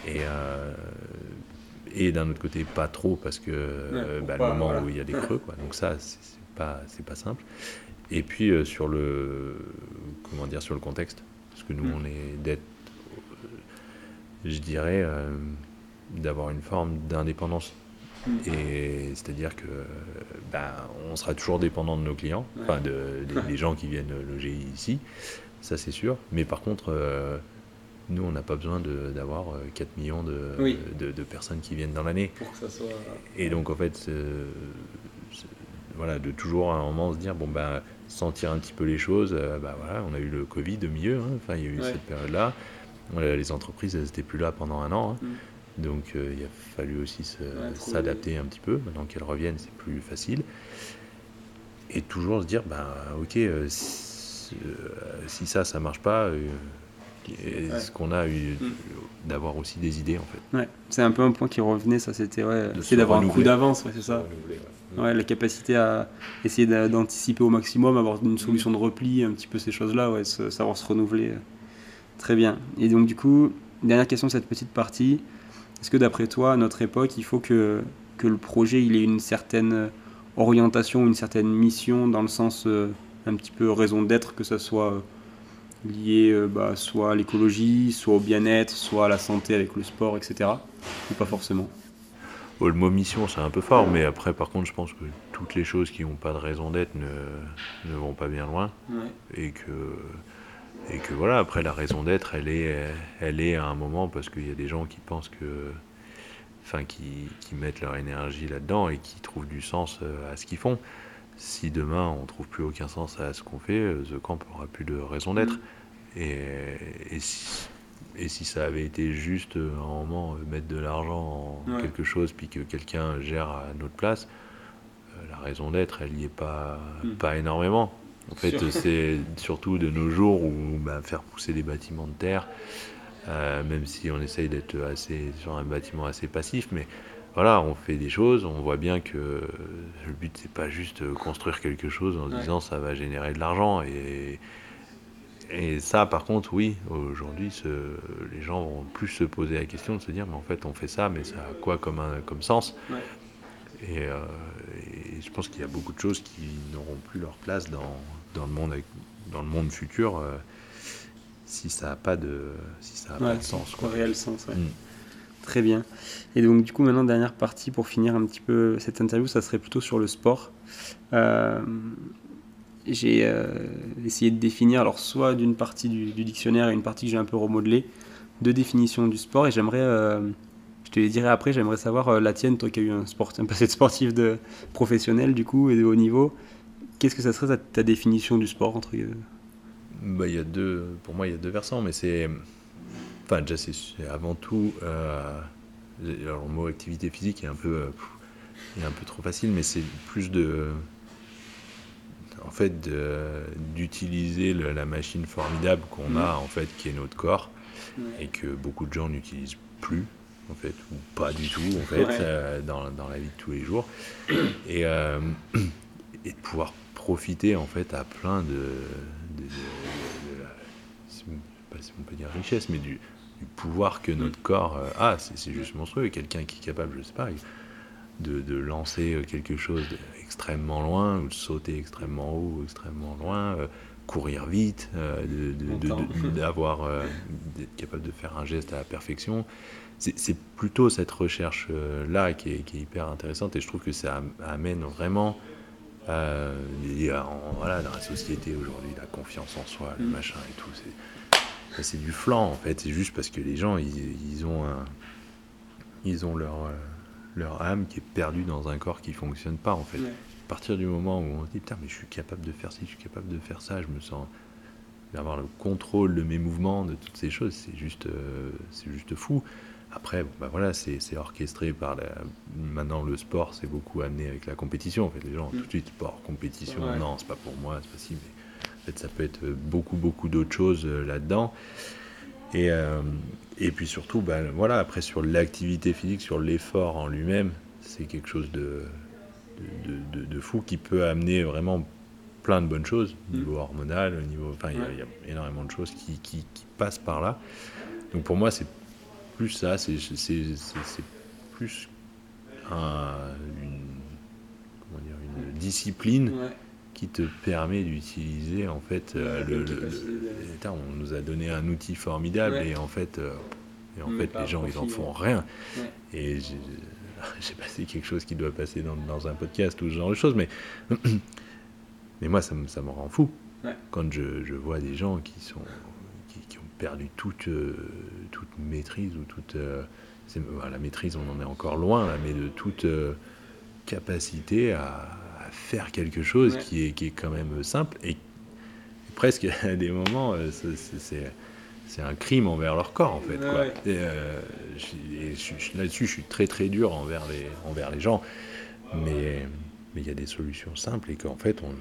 Et, euh, et d'un autre côté, pas trop, parce que bah, le moment où il y a des creux. Quoi. Donc ça, c'est pas, pas simple. Et puis euh, sur le comment dire sur le contexte, parce que nous mm. on est d'être, je dirais, euh, d'avoir une forme d'indépendance. Mm. Et c'est-à-dire que ben, on sera toujours dépendant de nos clients, enfin de, [laughs] des, gens qui viennent loger ici, ça c'est sûr. Mais par contre, euh, nous on n'a pas besoin d'avoir 4 millions de, de, personnes qui viennent dans l'année. Et donc en fait, voilà, de toujours à un moment se dire bon ben sentir un petit peu les choses. Euh, bah voilà, on a eu le Covid au milieu, hein. il y a eu cette période-là. les entreprises elles n'étaient plus là pendant un an, hein. mm. Donc euh, il a fallu aussi s'adapter un petit peu. Maintenant qu'elles reviennent, c'est plus facile. Et toujours se dire ben ok, euh, si, ça ça marche pas. Est-ce qu'on a eu mm. d'avoir aussi des idées en fait ouais. C'est un peu un point qui revenait, ça c'était ouais, c'est d'avoir un coup d'avance, c'est ça. Ouais, la capacité à essayer d'anticiper au maximum, avoir une solution de repli, un petit peu ces choses-là, ouais, savoir se renouveler. Très bien. Et donc du coup, dernière question de cette petite partie. Est-ce que d'après toi, à notre époque, il faut que, que le projet il ait une certaine orientation, une certaine mission dans le sens euh, un petit peu raison d'être, que ce soit lié bah, soit à l'écologie, soit au bien-être, soit à la santé avec le sport, etc. Ou pas forcément? Le mot mission, c'est un peu fort, mais après, par contre, je pense que toutes les choses qui n'ont pas de raison d'être ne, ne, vont pas bien loin. Et, que, et que voilà, après, la raison d'être, elle est, elle est à un moment parce qu'il y a des gens qui pensent que. Enfin, qui, qui mettent leur énergie là-dedans et qui trouvent du sens euh, à ce qu'ils font. Si demain on trouve plus aucun sens à ce qu'on fait, euh, The Camp n'aura plus de raison d'être. Mm. Et, et si, et si ça avait été juste euh, un moment mettre de l'argent en quelque chose puis que quelqu'un gère à notre place, la raison d'être, elle n'y est pas, hmm. pas énormément. En fait, c'est surtout de nos jours où bah, faire pousser des bâtiments de terre, même si on essaye d'être assez sur un bâtiment assez passif, mais voilà, on fait des choses, on voit bien que le but c'est pas juste construire quelque chose en disant ça va générer de l'argent et et ça, par contre, oui, aujourd'hui, les gens vont plus se poser la question de se dire, mais en fait, on fait ça, mais ça a quoi comme, comme sens? Euh, et, je pense qu'il y a beaucoup de choses qui n'auront plus leur place dans, dans, le, monde, dans le monde futur euh, si ça n'a pas de, si ça pas de sens. Quoi. réel sens, mm. Très bien. Et donc, du coup, maintenant, dernière partie pour finir un petit peu cette interview, ça serait plutôt sur le sport. Euh, j'ai essayé de définir, alors soit d'une partie du, dictionnaire et une partie que j'ai un peu remodelée, deux définitions du sport. Et j'aimerais, te les dirai après, j'aimerais savoir euh, la tienne, toi qui as eu un, sport, un passé de sportif de professionnel du coup et de haut niveau. Qu'est-ce que ça serait ta, définition du sport entre bah, y a deux, Pour moi, il y a deux versants, mais c'est. Enfin, déjà, c'est avant tout. alors, le mot activité physique est un peu, est un peu trop facile, mais c'est plus de en fait d'utiliser la machine formidable qu'on mm. a en fait qui est notre corps et que beaucoup de gens n'utilisent plus en fait ou pas du tout en fait euh, dans, dans, la vie de tous les jours. Et, euh, et de pouvoir profiter en fait à plein de, de, pas si on peut dire richesse mais du, pouvoir que notre corps euh, a. C'est juste monstrueux. Quelqu'un qui est capable je sais pas de, de lancer quelque chose extrêmement loin, ou de sauter extrêmement haut, extrêmement loin, courir vite, euh, d'avoir, euh, d'être capable de faire un geste à la perfection. C'est plutôt cette recherche-là qui, qui, est hyper intéressante et je trouve que ça amène vraiment, voilà, dans la société aujourd'hui, la confiance en soi, le mm. machin et tout. C'est du flanc en fait, c'est juste parce que les gens, ils, ont, ils ont leur leur âme qui est perdue dans un corps qui fonctionne pas en fait. À partir du moment où on se dit putain mais je suis capable de faire ci, je suis capable de faire ça, je me sens d'avoir le contrôle de mes mouvements, de toutes ces choses, c'est juste, euh, c'est juste fou. Après, bah voilà, c'est, orchestré par la... Maintenant, le sport, c'est beaucoup amené avec la compétition. En fait, les gens, tout de suite, sport, compétition, non, c'est pas pour moi, c'est pas si, mais en fait, ça peut être beaucoup, beaucoup d'autres choses euh, là-dedans. Et, euh, et puis surtout, bah, voilà, après sur l'activité physique, sur l'effort en lui-même, c'est quelque chose de, de, de, fou qui peut amener vraiment plein de bonnes choses, au niveau hormonal, au niveau, enfin, il y, a énormément de choses qui, qui, qui, passent par là. Donc pour moi, c'est plus ça, c'est plus un, une, comment dire, une discipline qui te permet d'utiliser en fait euh, le, on nous a donné un outil formidable et en fait euh, et en mm, fait les gens ils en font rien. Et j'ai [laughs] passé quelque chose qui doit passer dans, dans, un podcast ou ce genre de choses mais [clears throat] mais moi ça me, ça me rend fou. Quand je, je, vois des gens qui sont qui, ont perdu toute euh, toute maîtrise ou toute la maîtrise on en est encore loin là, mais de toute capacité à faire quelque chose qui, est, qui est quand même simple et presque [laughs] à des moments, euh, c'est un crime envers leur corps en fait. Quoi. Et, euh, Là-dessus, je suis très très dur envers les, envers les gens, mais mais il y a des solutions simples et qu'en fait on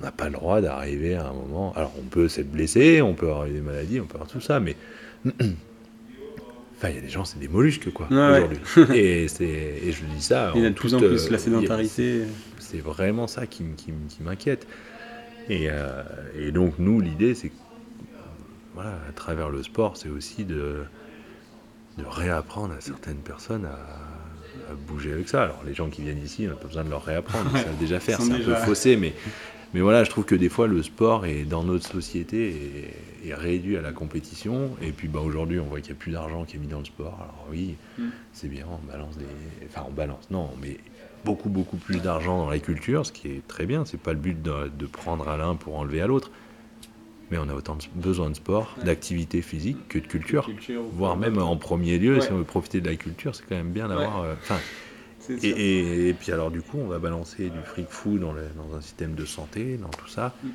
n'a pas le droit d'arriver à un moment. Alors on peut s'être blessé, on peut avoir des maladies, on peut avoir tout ça, mais [clears throat] Enfin, il y a des gens, c'est des mollusques, quoi, aujourd'hui. [laughs] et, et je dis ça. Il y a de plus en plus la sédentarité c'est vraiment ça qui, m'inquiète. Euh, et, donc, nous, l'idée, c'est voilà, à travers le sport, c'est aussi de, de réapprendre à certaines personnes à, bouger avec ça. Alors les gens qui viennent ici, on n'a pas besoin de leur réapprendre, ils savent déjà faire, c'est un peu faussé, mais, mais voilà, je trouve que des fois le sport est dans notre société est, réduit à la compétition, et puis bah, aujourd'hui on voit qu'il n'y a plus d'argent qui est mis dans le sport, alors oui, mm. c'est bien, on balance des... Enfin on balance, non, mais beaucoup beaucoup plus d'argent dans la culture, ce qui est très bien, c'est pas le but de, de prendre à l'un pour enlever à l'autre. Mais on a autant besoin de sport, d'activité physique que de culture. voire même en premier lieu, si on veut profiter de la culture, c'est quand même bien d'avoir. Euh, et, puis alors du coup, on va balancer du fric fou dans, dans un système de santé, dans tout ça. Mm.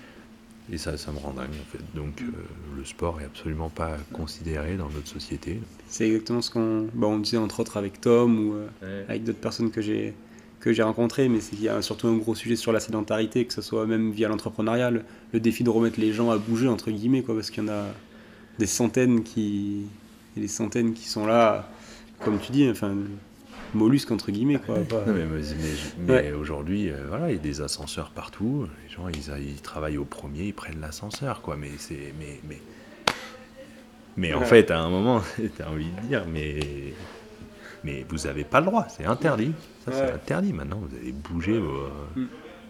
Et ça, ça me rend dingue en fait. Donc mm. euh, le sport est absolument pas considéré dans notre société. C'est exactement ce qu'on bon, on disait entre autres avec Tom ou euh, avec d'autres personnes que j'ai que j'ai rencontré, mais il y a surtout un gros sujet sur la sédentarité, que ce soit même via l'entrepreneuriat, le, défi de remettre les gens à bouger, entre guillemets, quoi, parce qu'il y en a des centaines qui, des centaines qui sont là, comme tu dis, enfin, mollusques, entre guillemets. Quoi, mais, aujourd'hui, euh, voilà, il y a des ascenseurs partout, les gens, ils, ils travaillent au premier, ils prennent l'ascenseur, quoi, mais c'est... Mais, mais, mais en fait, à un moment, [laughs] tu as envie de dire, mais mais vous n'avez pas le droit, c'est interdit. Ça, c'est interdit maintenant. Vous allez bouger vos, mm.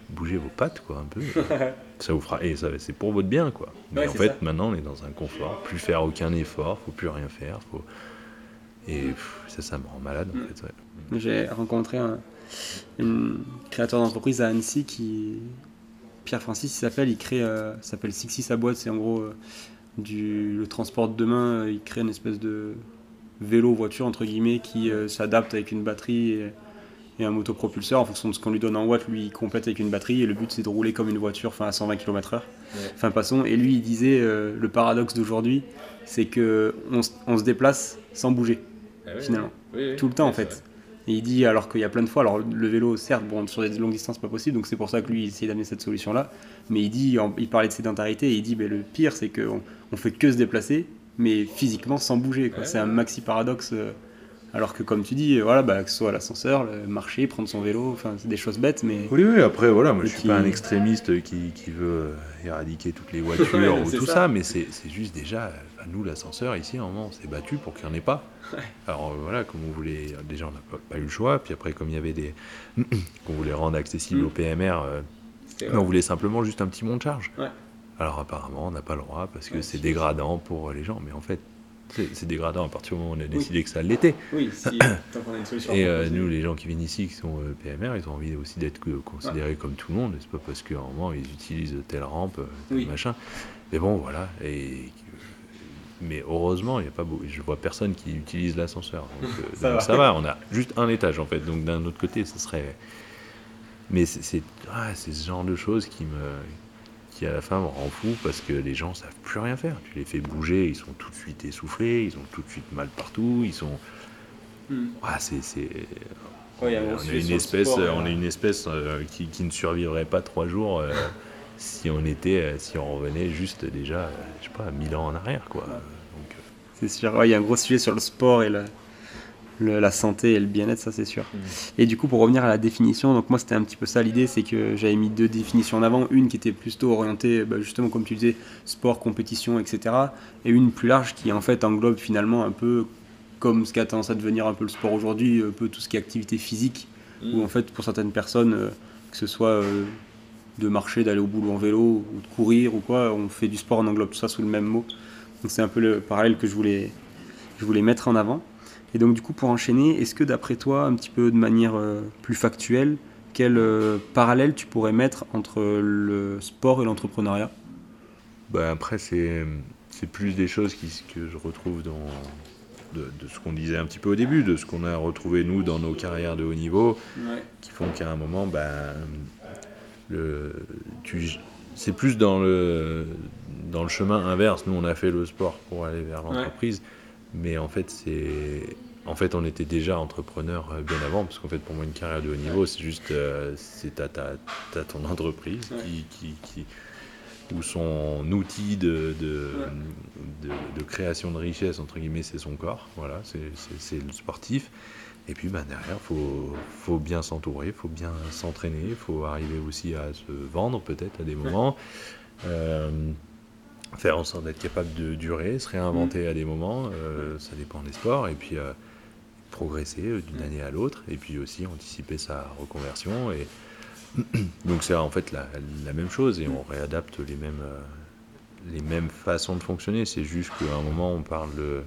bouger vos pattes, quoi, un peu. [laughs] ça vous fera. Et ça, c'est pour votre bien, quoi. Mais en fait, maintenant, on est dans un confort. Plus faire aucun effort, faut plus rien faire. Faut... Et ça, ça me rend malade, en mm. fait. J'ai rencontré un, créateur d'entreprise à Annecy qui. Pierre Francis, il s'appelle, il crée, euh, s'appelle Sixi sa boîte, c'est en gros euh, du, le transport de demain, il crée une espèce de vélo, voiture, entre guillemets, qui euh, s'adapte avec une batterie et, un motopropulseur. En fonction de ce qu'on lui donne en watts, lui, il complète avec une batterie. Et le but, c'est de rouler comme une voiture, enfin à 120 km/h. Enfin, passons. Et lui, il disait euh, le paradoxe d'aujourd'hui, c'est que on, se déplace sans bouger, ah finalement. Tout le temps, en fait. Et il dit, alors qu'il y a plein de fois, alors le vélo, certes, bon, sur des longues distances, pas possible, donc c'est pour ça que lui, il essaie d'amener cette solution-là. Mais il dit, il parlait de sédentarité, et il dit, ben, le pire, c'est qu'on on fait que se déplacer, mais physiquement sans bouger. C'est un maxi paradoxe. Euh, alors que comme tu dis, voilà, bah, que ce soit l'ascenseur, marcher, prendre son vélo, enfin c'est des choses bêtes, mais. Oui, oui. Après, voilà, moi je suis pas un extrémiste qui, qui, veut euh, éradiquer toutes les voitures [laughs] ou tout ça, mais c'est juste déjà, nous l'ascenseur ici, à un moment, on s'est battu pour qu'il n'y en ait pas. Alors voilà, comme on voulait, déjà on n'a pas, eu le choix, puis après comme il y avait des, [clears throat] qu'on voulait rendre accessible mm. au PMR, euh, on voulait simplement juste un petit mont de charge. Alors apparemment, on n'a pas le droit parce que c'est dégradant pour les gens. Mais en fait, c'est dégradant à partir du moment où on a décidé que ça l'était. Oui, [clears throat] si, tant qu'on a une solution. Et euh, nous, les gens qui viennent ici, qui sont euh, PMR, ils ont envie aussi d'être considérés comme tout le monde. C'est pas parce qu'à un moment, ils utilisent telle rampe, tel machin. Mais bon, voilà. Et, mais heureusement, il y a pas beau, je vois personne qui utilise l'ascenseur. Donc, [laughs] euh, ça, va. ça, va. On a juste un étage en fait. Donc d'un autre côté, ce serait. Mais c'est ah, ce genre de choses qui me qui à la fin me rend fou parce que les gens savent plus rien faire. Tu les fais bouger, ils sont tout de suite essoufflés, ils ont tout de suite mal partout, ils sont. Hmm. c'est. on, est une espèce, on est une espèce qui, qui, ne survivrait pas trois jours euh, si on était, euh, si on revenait juste déjà, euh, je sais pas, mille ans en arrière, quoi. C'est sûr, il y a un gros sujet sur le sport et le, la santé et le bien-être, ça c'est sûr. Mm. Et du coup, pour revenir à la définition, donc moi c'était un petit peu ça l'idée, c'est que j'avais mis deux définitions en avant, une qui était plutôt orientée, bah, justement comme tu disais, sport, compétition, etc. Et une plus large qui en fait englobe finalement un peu comme ce qui a tendance à devenir un peu le sport aujourd'hui, un peu tout ce qui est activité physique, mm. où en fait pour certaines personnes, euh, que ce soit euh, de marcher, d'aller au boulot en vélo, ou de courir ou quoi, on fait du sport, on englobe tout ça sous le même mot. Donc c'est un peu le parallèle que je voulais, je voulais mettre en avant. Et donc du coup, pour enchaîner, est-ce que d'après toi, un petit peu de manière euh, plus factuelle, quel euh, parallèle tu pourrais mettre entre le sport et l'entrepreneuriat? Ben Après, c'est, plus des choses qui, que je retrouve dans de, ce qu'on disait un petit peu au début, de ce qu'on a retrouvé nous dans nos carrières de haut niveau, qui font qu'à un moment, ben, c'est plus dans le, dans le chemin inverse. Nous, on a fait le sport pour aller vers l'entreprise. Mais en fait, c'est. En fait, on était déjà entrepreneur euh, bien avant, parce qu'en fait, pour moi, une carrière de haut niveau, c'est juste. Euh, c'est ta, ton entreprise qui, qui, ou son outil de, de, de, création de richesse, entre guillemets, c'est son corps. Voilà, c'est le sportif. Et puis bah, derrière, il faut, faut, bien s'entourer, il faut bien s'entraîner, il faut arriver aussi à se vendre peut-être à des moments. Euh, faire en sorte d'être capable de durer, se réinventer à des moments, ça dépend des sports, et puis progresser d'une année à l'autre, et puis aussi anticiper sa reconversion. Et [clears throat] donc c'est en fait la, même chose, et on réadapte les mêmes, les mêmes façons de fonctionner. C'est juste qu'à un moment on parle de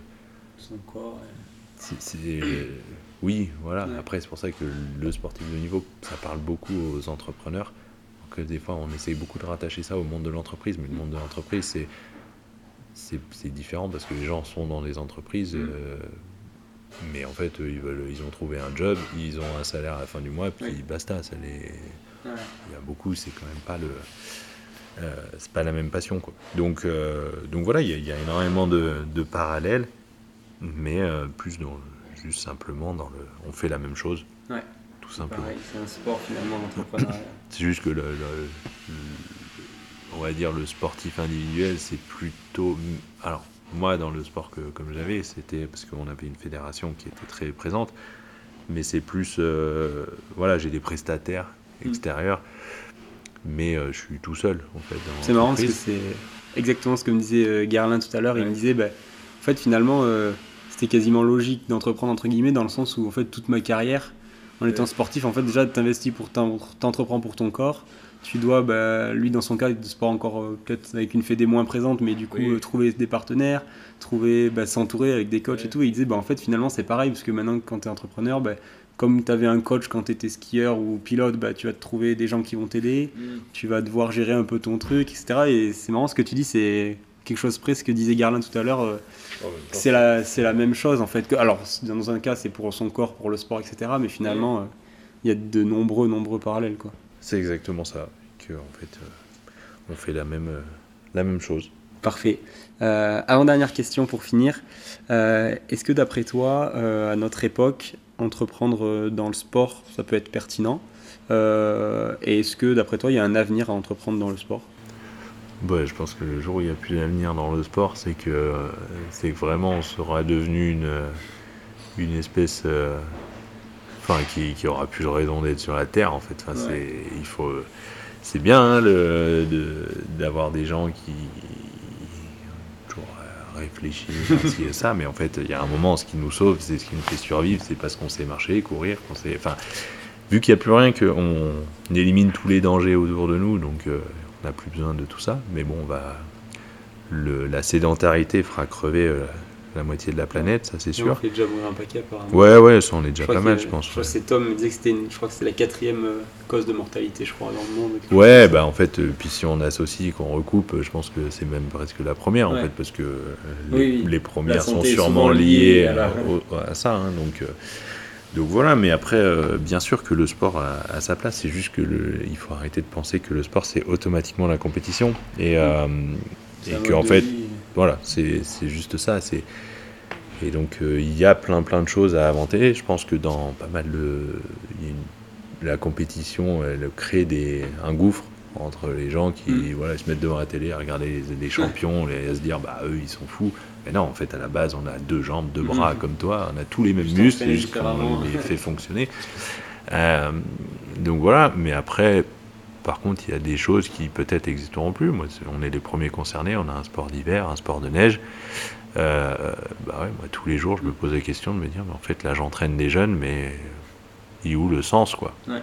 son corps. Oui, voilà. Après, c'est pour ça que le sportif de niveau, ça parle beaucoup aux entrepreneurs. Que des fois, on essaye beaucoup de rattacher ça au monde de l'entreprise, mais le monde de l'entreprise, c'est c'est différent parce que les gens sont dans les entreprises, mm. euh, mais en fait, ils, veulent, ils ont trouvé un job, ils ont un salaire à la fin du mois, puis basta. Ça les... Il y a beaucoup, c'est quand même pas le. Euh, c'est pas la même passion. Quoi. Donc, euh, donc voilà, il y, y, a énormément de, de parallèles, mais plus dans juste simplement dans le. On fait la même chose. Ouais. Tout simplement. C'est un sport finalement [coughs] d'entrepreneuriat. c'est juste que le, on va dire le sportif individuel, c'est plutôt. Alors, moi, dans le sport que comme j'avais, c'était parce qu'on avait une fédération qui était très présente, mais c'est plus. Euh, voilà, j'ai des prestataires mm. extérieurs, mais euh, je suis tout seul en fait. C'est marrant parce que c'est exactement ce que me disait euh, Garlin tout à l'heure. Il me disait, bah, en fait, finalement c'était quasiment logique d'entreprendre entre guillemets dans le sens où en fait toute ma carrière en étant sportif en fait déjà t'investis pour t'entreprends pour ton corps. Tu dois bah, lui dans son cas de sport encore euh, peut-être avec une fédé moins présente mais du coup euh, trouver des partenaires trouver bah, s'entourer avec des coachs et tout. Et il disait bah, en fait finalement c'est pareil parce que maintenant quand tu es entrepreneur bah, comme tu avais un coach quand tu étais skieur ou pilote, bah, tu vas te trouver des gens qui vont t'aider, mm. tu vas devoir gérer un peu ton truc, etc. Et c'est marrant ce que tu dis, c'est quelque chose presque que disait Garlin tout à l'heure. Euh, c'est la, c'est la même chose en fait. alors, dans un cas, c'est pour son corps, pour le sport, etc. Mais finalement, euh, il y a de nombreux, nombreux parallèles. Quoi. C'est exactement ça. Que, en fait, euh, on fait la même, la même chose. Parfait. avant-dernière question pour finir. est-ce que d'après toi, à notre époque, entreprendre dans le sport, ça peut être pertinent? Et est-ce que d'après toi, il y a un avenir à entreprendre dans le sport? Je pense que le jour où il n'y a plus d'avenir dans le sport, c'est que, c'est vraiment on sera devenu une, une espèce. Euh, enfin, qui, qui aura plus de raison d'être sur la Terre, en fait. Enfin, c'est, il faut, c'est bien hein, le, d'avoir des gens qui. toujours euh, réfléchissent à ça, mais en fait, il y a un moment, ce qui nous sauve, c'est ce qui nous fait survivre, c'est parce qu'on sait marcher, courir, qu'on sait. Enfin, vu qu'il n'y a plus rien, qu'on élimine tous les dangers autour de nous, donc. Euh, on n'a plus besoin de tout ça. Mais bon, va, le, la sédentarité fera crever euh, la moitié de la planète, ça c'est sûr. On fait déjà mourir un paquet apparemment. Ouais, ouais, ça on est déjà pas mal, je pense. Je crois que Tom me disait que c'était, je crois que c'est la quatrième euh, cause de mortalité, je crois, dans le monde. Ouais, bah en fait, euh, puis si on associe, qu'on recoupe, je pense que c'est même presque la première en fait, parce que les, premières sont sûrement liées à, ça. Hein, donc. Donc voilà, mais après, euh, bien sûr que le sport a, sa place, c'est juste que il faut arrêter de penser que le sport c'est automatiquement la compétition et, euh, et que en fait, voilà, c'est juste ça. C'est et donc euh, il y a plein plein de choses à inventer. Je pense que dans pas mal de la compétition, elle crée des un gouffre entre les gens qui mm. voilà, se mettent devant la télé à regarder les, champions et à se dire bah eux ils sont fous. Mais non, en fait à la base on a deux jambes, deux bras mm. comme toi, on a tous les mêmes muscles, c'est juste qu'on les fait [laughs] fonctionner. Euh, donc voilà, mais après par contre il y a des choses qui peut-être existeront plus. Moi on est les premiers concernés, on a un sport d'hiver, un sport de neige. Euh, bah ouais, moi tous les jours je me pose la question de me dire mais en fait là j'entraîne des jeunes mais il est où le sens quoi? Ouais.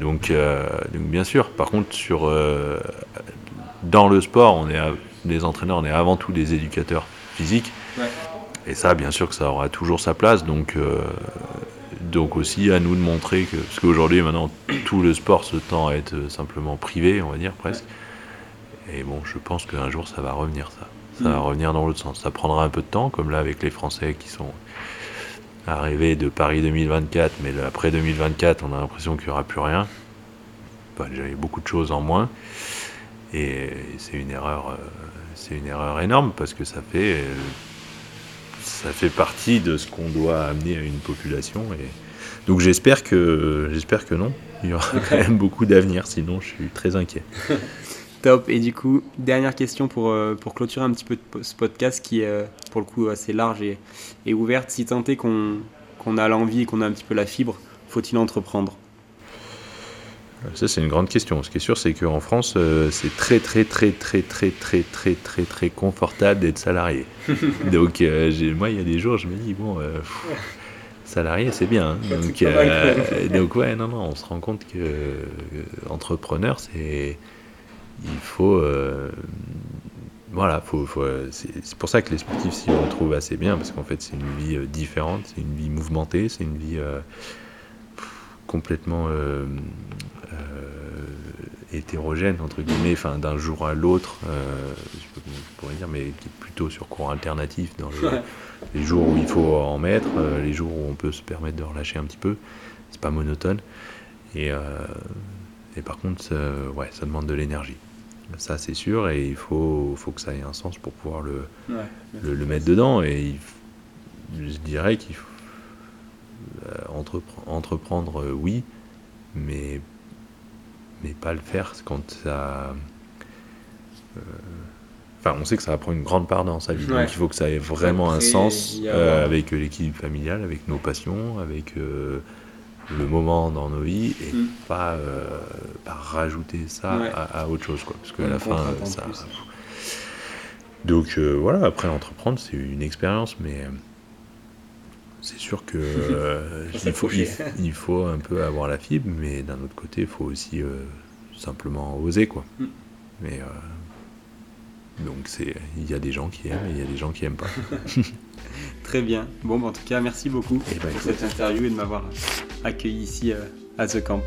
Donc, euh, donc, bien sûr, par contre, sur, dans le sport, on est des entraîneurs, on est avant tout des éducateurs physiques. Et ça, bien sûr que ça aura toujours sa place. Donc, euh, donc aussi à nous de montrer que, parce qu'aujourd'hui, maintenant, tout le sport se tend à être simplement privé, on va dire presque. Et bon, je pense qu'un jour, ça va revenir, ça. Ça va mm. revenir dans l'autre sens. Ça prendra un peu de temps, comme là avec les Français qui sont arrivé de Paris 2024, mais après 2024, on a l'impression qu'il n'y aura plus rien. Bah, déjà, il y a beaucoup de choses en moins. Et c'est une erreur, euh, c'est une erreur énorme parce que ça fait, ça fait partie de ce qu'on doit amener à une population. Et donc j'espère que, j'espère que non. Il y aura quand même beaucoup d'avenir, sinon je suis très inquiet. [laughs] Top. Et du coup, dernière question pour, euh, pour clôturer un petit peu ce podcast qui est euh, pour le coup assez large et, et ouverte. Si tant est qu'on a l'envie et qu'on a un petit peu la fibre, faut-il entreprendre? Ça, c'est une grande question. Ce qui est sûr, c'est qu'en France, euh, c'est très, très, très, très, très, très, très, très, très confortable d'être salarié. [laughs] Donc, euh, moi, il y a des jours, je me dis, bon, euh, salarié, c'est bien. [laughs] Hein. Donc, [laughs] donc, ouais, non, non, on se rend compte que entrepreneur, c'est. Il faut. voilà, faut, faut c'est pour ça que les sportifs s'y retrouvent assez bien, parce qu'en fait, c'est une vie différente, c'est une vie mouvementée, c'est une vie complètement euh, euh, hétérogène, entre guillemets, enfin, d'un jour à l'autre, euh, je pourrais dire, mais qui est plutôt sur courant alternatif, dans les jours où il faut en mettre, les jours où on peut se permettre de relâcher un petit peu, c'est pas monotone. Et, et par contre, ça, ouais, ça demande de l'énergie. Ça, c'est sûr, et il faut, faut que ça ait un sens pour pouvoir le, le, mettre dedans. Et je dirais qu'il faut euh, entreprendre, euh, oui, mais, mais pas le faire quand ça. Euh, enfin, on sait que ça va prendre une grande part dans sa vie. Donc il faut que ça ait vraiment un sens avec l'équilibre familial, avec nos passions, avec le moment dans nos vies et mm. pas, pas, rajouter ça à, autre chose. Quoi, parce qu'à la fin, ça. Donc voilà, après entreprendre, c'est une expérience, mais c'est sûr que euh, il, faut, il, faut, un peu avoir la fibre, mais d'un autre côté, il faut aussi euh, simplement oser, quoi. Mm. Mais euh, donc c'est, il y a des gens qui aiment et il y a des gens qui aiment pas. [laughs] Très bien. Bon, bah, en tout cas, merci beaucoup eh ben, pour cette interview et de m'avoir accueilli ici à The Camp.